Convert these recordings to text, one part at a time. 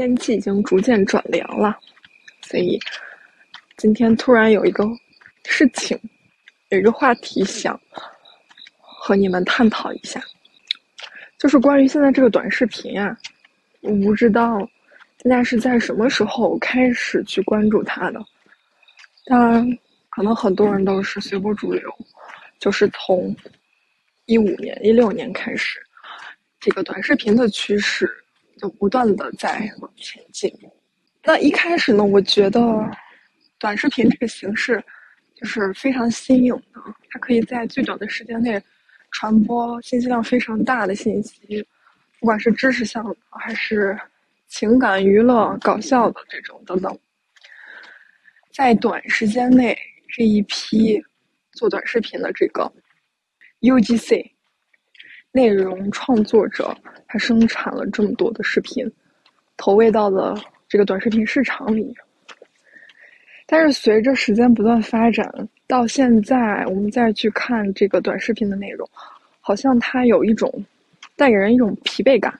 天气已经逐渐转凉了，所以今天突然有一个事情，有一个话题想和你们探讨一下，就是关于现在这个短视频啊，我不知道大家是在什么时候开始去关注它的，当然，可能很多人都是随波逐流，就是从一五年、一六年开始，这个短视频的趋势。就不断的在往前进。那一开始呢，我觉得短视频这个形式就是非常新颖的，它可以在最短的时间内传播信息量非常大的信息，不管是知识向的还是情感、娱乐、搞笑的这种等等，在短时间内这一批做短视频的这个 UGC。内容创作者他生产了这么多的视频，投喂到了这个短视频市场里。但是随着时间不断发展，到现在我们再去看这个短视频的内容，好像它有一种带给人一种疲惫感。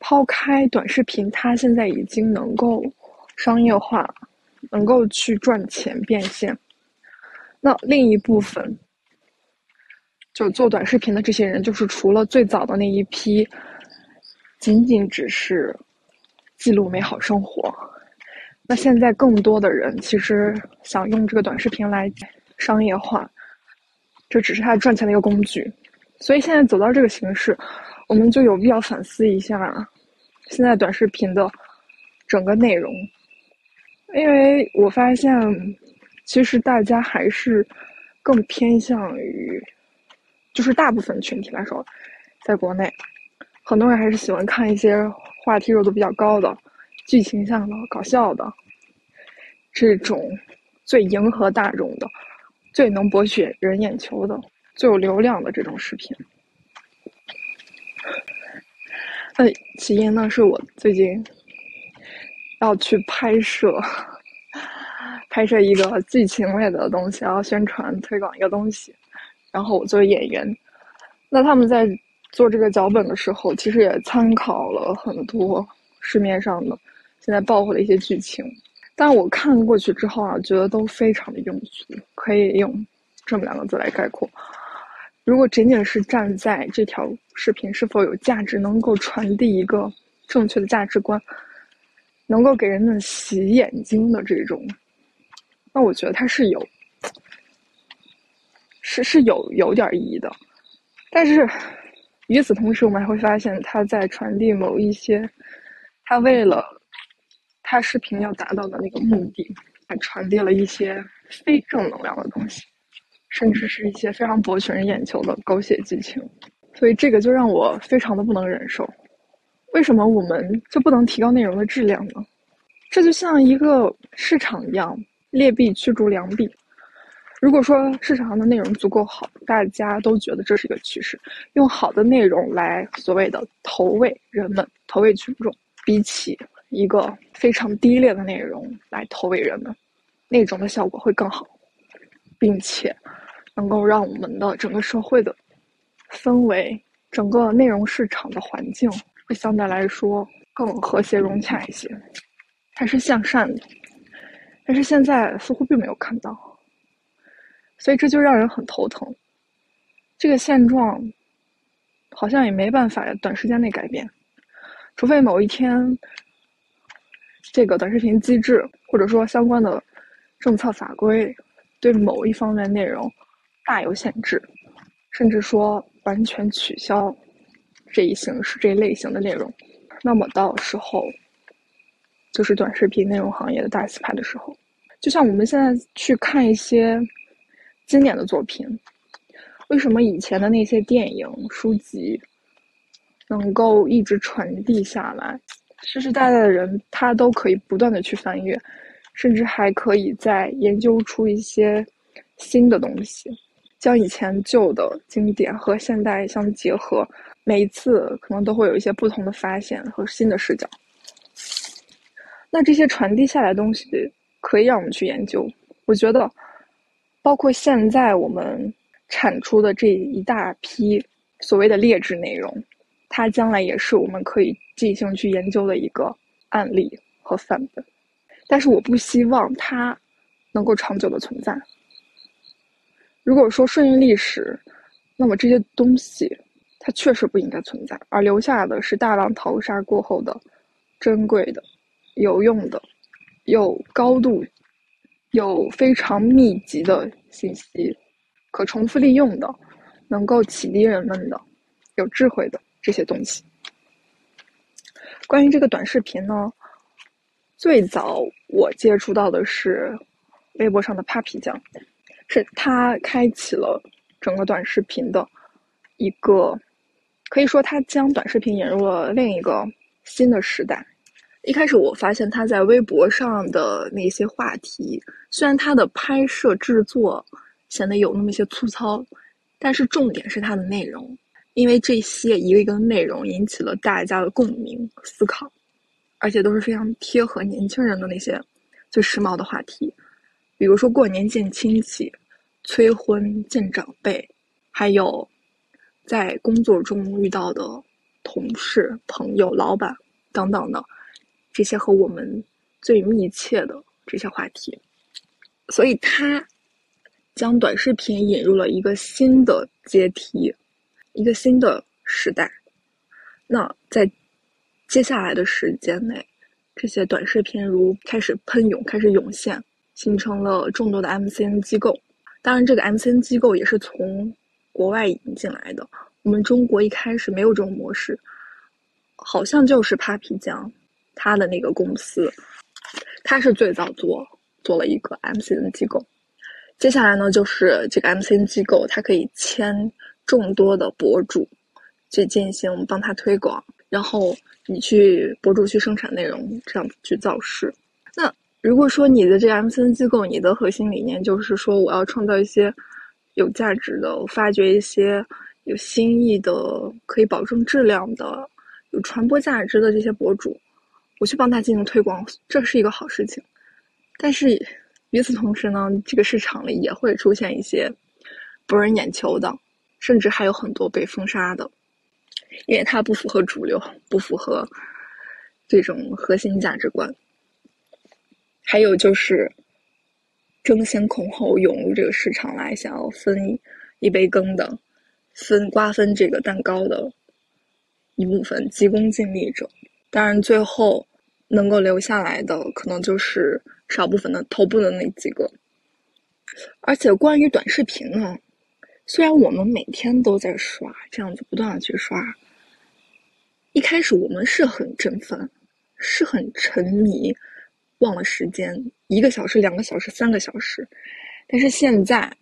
抛开短视频，它现在已经能够商业化，能够去赚钱变现。那另一部分。就做短视频的这些人，就是除了最早的那一批，仅仅只是记录美好生活。那现在更多的人其实想用这个短视频来商业化，这只是他赚钱的一个工具。所以现在走到这个形式，我们就有必要反思一下现在短视频的整个内容，因为我发现其实大家还是更偏向于。就是大部分群体来说，在国内，很多人还是喜欢看一些话题热度比较高的、剧情向的、搞笑的这种最迎合大众的、最能博取人眼球的、最有流量的这种视频。那起因呢，是我最近要去拍摄，拍摄一个剧情类的东西，要宣传推广一个东西。然后我作为演员，那他们在做这个脚本的时候，其实也参考了很多市面上的现在爆火的一些剧情。但我看过去之后啊，觉得都非常的庸俗，可以用这么两个字来概括：如果仅仅是站在这条视频是否有价值，能够传递一个正确的价值观，能够给人们洗眼睛的这种，那我觉得它是有。是是有有点意义的，但是与此同时，我们还会发现他在传递某一些，他为了他视频要达到的那个目的，还传递了一些非正能量的东西，甚至是一些非常博取人眼球的狗血剧情，所以这个就让我非常的不能忍受。为什么我们就不能提高内容的质量呢？这就像一个市场一样，劣币驱逐良币。如果说市场上的内容足够好，大家都觉得这是一个趋势，用好的内容来所谓的投喂人们、投喂群众，比起一个非常低劣的内容来投喂人们，那种的效果会更好，并且能够让我们的整个社会的氛围、整个内容市场的环境会相对来说更和谐融洽一些，还是向善的。但是现在似乎并没有看到。所以这就让人很头疼，这个现状好像也没办法短时间内改变，除非某一天，这个短视频机制或者说相关的政策法规对某一方面内容大有限制，甚至说完全取消这一形式这一类型的内容，那么到时候就是短视频内容行业的大洗牌的时候，就像我们现在去看一些。经典的作品，为什么以前的那些电影、书籍能够一直传递下来？世世代代的人他都可以不断的去翻阅，甚至还可以再研究出一些新的东西，将以前旧的经典和现代相结合，每一次可能都会有一些不同的发现和新的视角。那这些传递下来的东西可以让我们去研究，我觉得。包括现在我们产出的这一大批所谓的劣质内容，它将来也是我们可以进行去研究的一个案例和范本，但是我不希望它能够长久的存在。如果说顺应历史，那么这些东西它确实不应该存在，而留下的是大浪淘沙过后的珍贵的、有用的、有高度、有非常密集的信息，可重复利用的，能够启迪人们的、有智慧的这些东西。关于这个短视频呢，最早我接触到的是微博上的 Papi 酱，是他开启了整个短视频的一个，可以说他将短视频引入了另一个新的时代。一开始我发现他在微博上的那些话题，虽然他的拍摄制作显得有那么一些粗糙，但是重点是他的内容。因为这些一个一个内容引起了大家的共鸣思考，而且都是非常贴合年轻人的那些最时髦的话题，比如说过年见亲戚、催婚见长辈，还有在工作中遇到的同事、朋友、老板等等的这些和我们最密切的这些话题，所以他将短视频引入了一个新的阶梯。一个新的时代，那在接下来的时间内，这些短视频如开始喷涌，开始涌现，形成了众多的 MCN 机构。当然，这个 MCN 机构也是从国外引进来的。我们中国一开始没有这种模式，好像就是 Papi 酱，他的那个公司，他是最早做做了一个 MCN 机构。接下来呢，就是这个 MCN 机构，它可以签。众多的博主去进行帮他推广，然后你去博主去生产内容，这样去造势。那如果说你的这个 MCN 机构，你的核心理念就是说我要创造一些有价值的，我发掘一些有新意的、可以保证质量的、有传播价值的这些博主，我去帮他进行推广，这是一个好事情。但是与此同时呢，这个市场里也会出现一些博人眼球的。甚至还有很多被封杀的，因为它不符合主流，不符合这种核心价值观。还有就是争先恐后涌入这个市场来，想要分一杯羹的，分瓜分这个蛋糕的一部分急功近利者。当然，最后能够留下来的，可能就是少部分的头部的那几个。而且，关于短视频呢？虽然我们每天都在刷，这样子不断的去刷，一开始我们是很振奋，是很沉迷，忘了时间，一个小时、两个小时、三个小时，但是现在，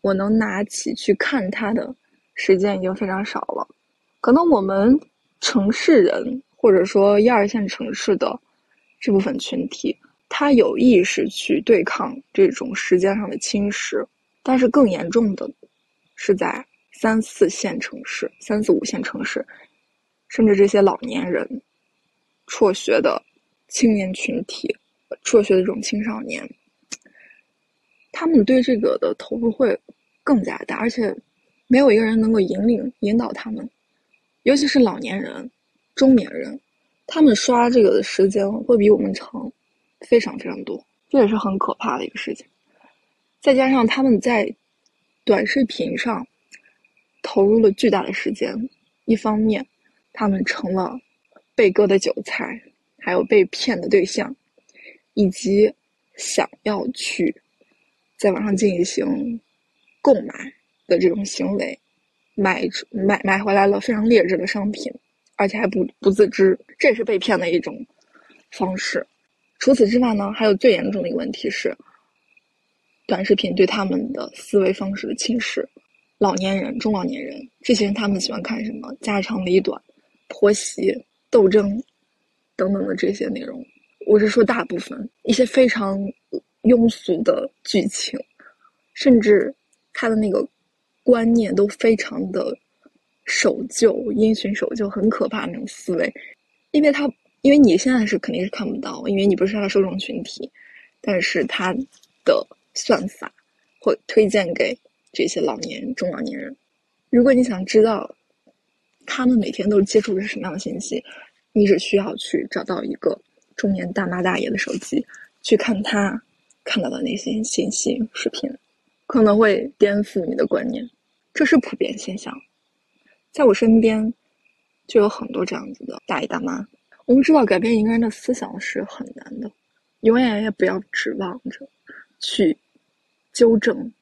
我能拿起去看它的时间已经非常少了。可能我们城市人或者说一二线城市的这部分群体，他有意识去对抗这种时间上的侵蚀，但是更严重的。是在三四线城市、三四五线城市，甚至这些老年人、辍学的青年群体、辍学的这种青少年，他们对这个的投入会更加大，而且没有一个人能够引领、引导他们，尤其是老年人、中年人，他们刷这个的时间会比我们长非常非常多，这也是很可怕的一个事情。再加上他们在。短视频上投入了巨大的时间，一方面，他们成了被割的韭菜，还有被骗的对象，以及想要去在网上进行购买的这种行为，买买买回来了非常劣质的商品，而且还不不自知，这也是被骗的一种方式。除此之外呢，还有最严重的一个问题是。短视频对他们的思维方式的侵蚀，老年人、中老年人这些人，他们喜欢看什么家长里短、婆媳斗争等等的这些内容。我是说大部分一些非常庸俗的剧情，甚至他的那个观念都非常的守旧、因循守旧，很可怕那种思维。因为他，因为你现在是肯定是看不到，因为你不是他的受众群体，但是他的。算法会推荐给这些老年、中老年人。如果你想知道他们每天都接触的是什么样的信息，你你只需要去找到一个中年大妈大爷的手机，去看他看到的那些信息、视频，可能会颠覆你的观念。这是普遍现象，在我身边就有很多这样子的大爷大妈。我们知道，改变一个人的思想是很难的，永远也不要指望着去纠正，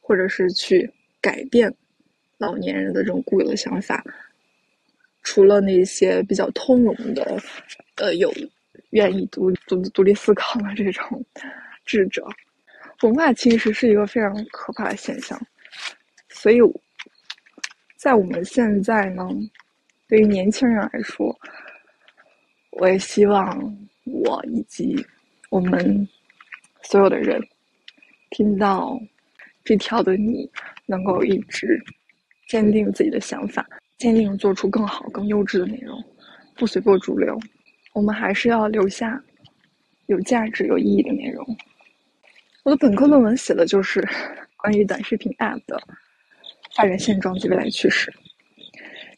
或者是去改变老年人的这种固有的想法。除了那些比较通融的，呃，有愿意独独独立思考的这种智者，文化其实是一个非常可怕的现象。所以，在我们现在呢，对于年轻人来说，我也希望我以及我们所有的人听到这条的你，能够一直坚定自己的想法。坚定做出更好、更优质的内容，不随波逐流。我们还是要留下有价值、有意义的内容。我的本科论文写的就是关于短视频 App 的发展现状及未来趋势。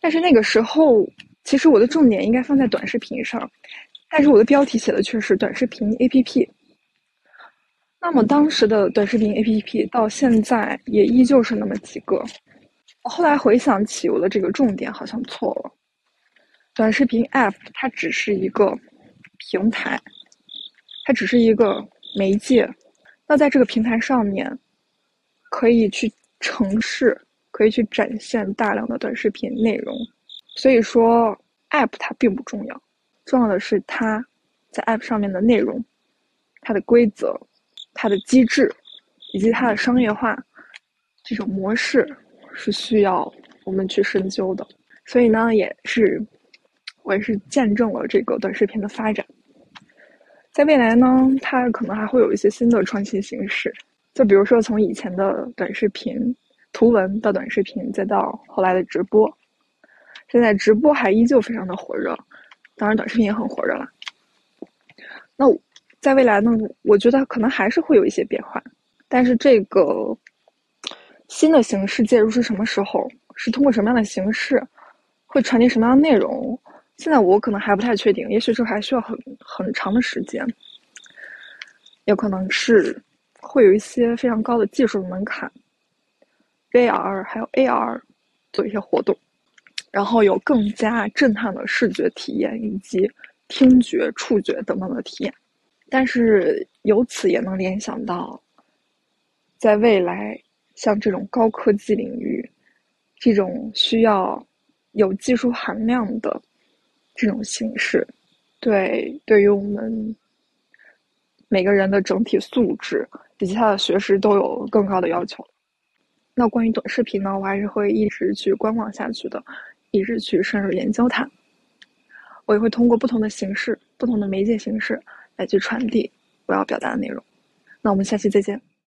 但是那个时候，其实我的重点应该放在短视频上，但是我的标题写的却是短视频 APP。那么当时的短视频 APP 到现在也依旧是那么几个。我后来回想起，我的这个重点好像错了。短视频 App 它只是一个平台，它只是一个媒介。那在这个平台上面，可以去城市，可以去展现大量的短视频内容。所以说，App 它并不重要，重要的是它在 App 上面的内容、它的规则、它的机制以及它的商业化这种模式。是需要我们去深究的，所以呢，也是我也是见证了这个短视频的发展。在未来呢，它可能还会有一些新的创新形式，就比如说从以前的短视频图文到短视频，再到后来的直播。现在直播还依旧非常的火热，当然短视频也很火热了。那在未来呢，我觉得可能还是会有一些变化，但是这个。新的形式介入是什么时候？是通过什么样的形式？会传递什么样的内容？现在我可能还不太确定，也许这还需要很很长的时间。有可能是会有一些非常高的技术门槛，VR 还有 AR 做一些活动，然后有更加震撼的视觉体验以及听觉、触觉等等的体验。但是由此也能联想到，在未来。像这种高科技领域，这种需要有技术含量的这种形式，对对于我们每个人的整体素质以及他的学识都有更高的要求。那关于短视频呢，我还是会一直去观望下去的，一直去深入研究它。我也会通过不同的形式、不同的媒介形式来去传递我要表达的内容。那我们下期再见。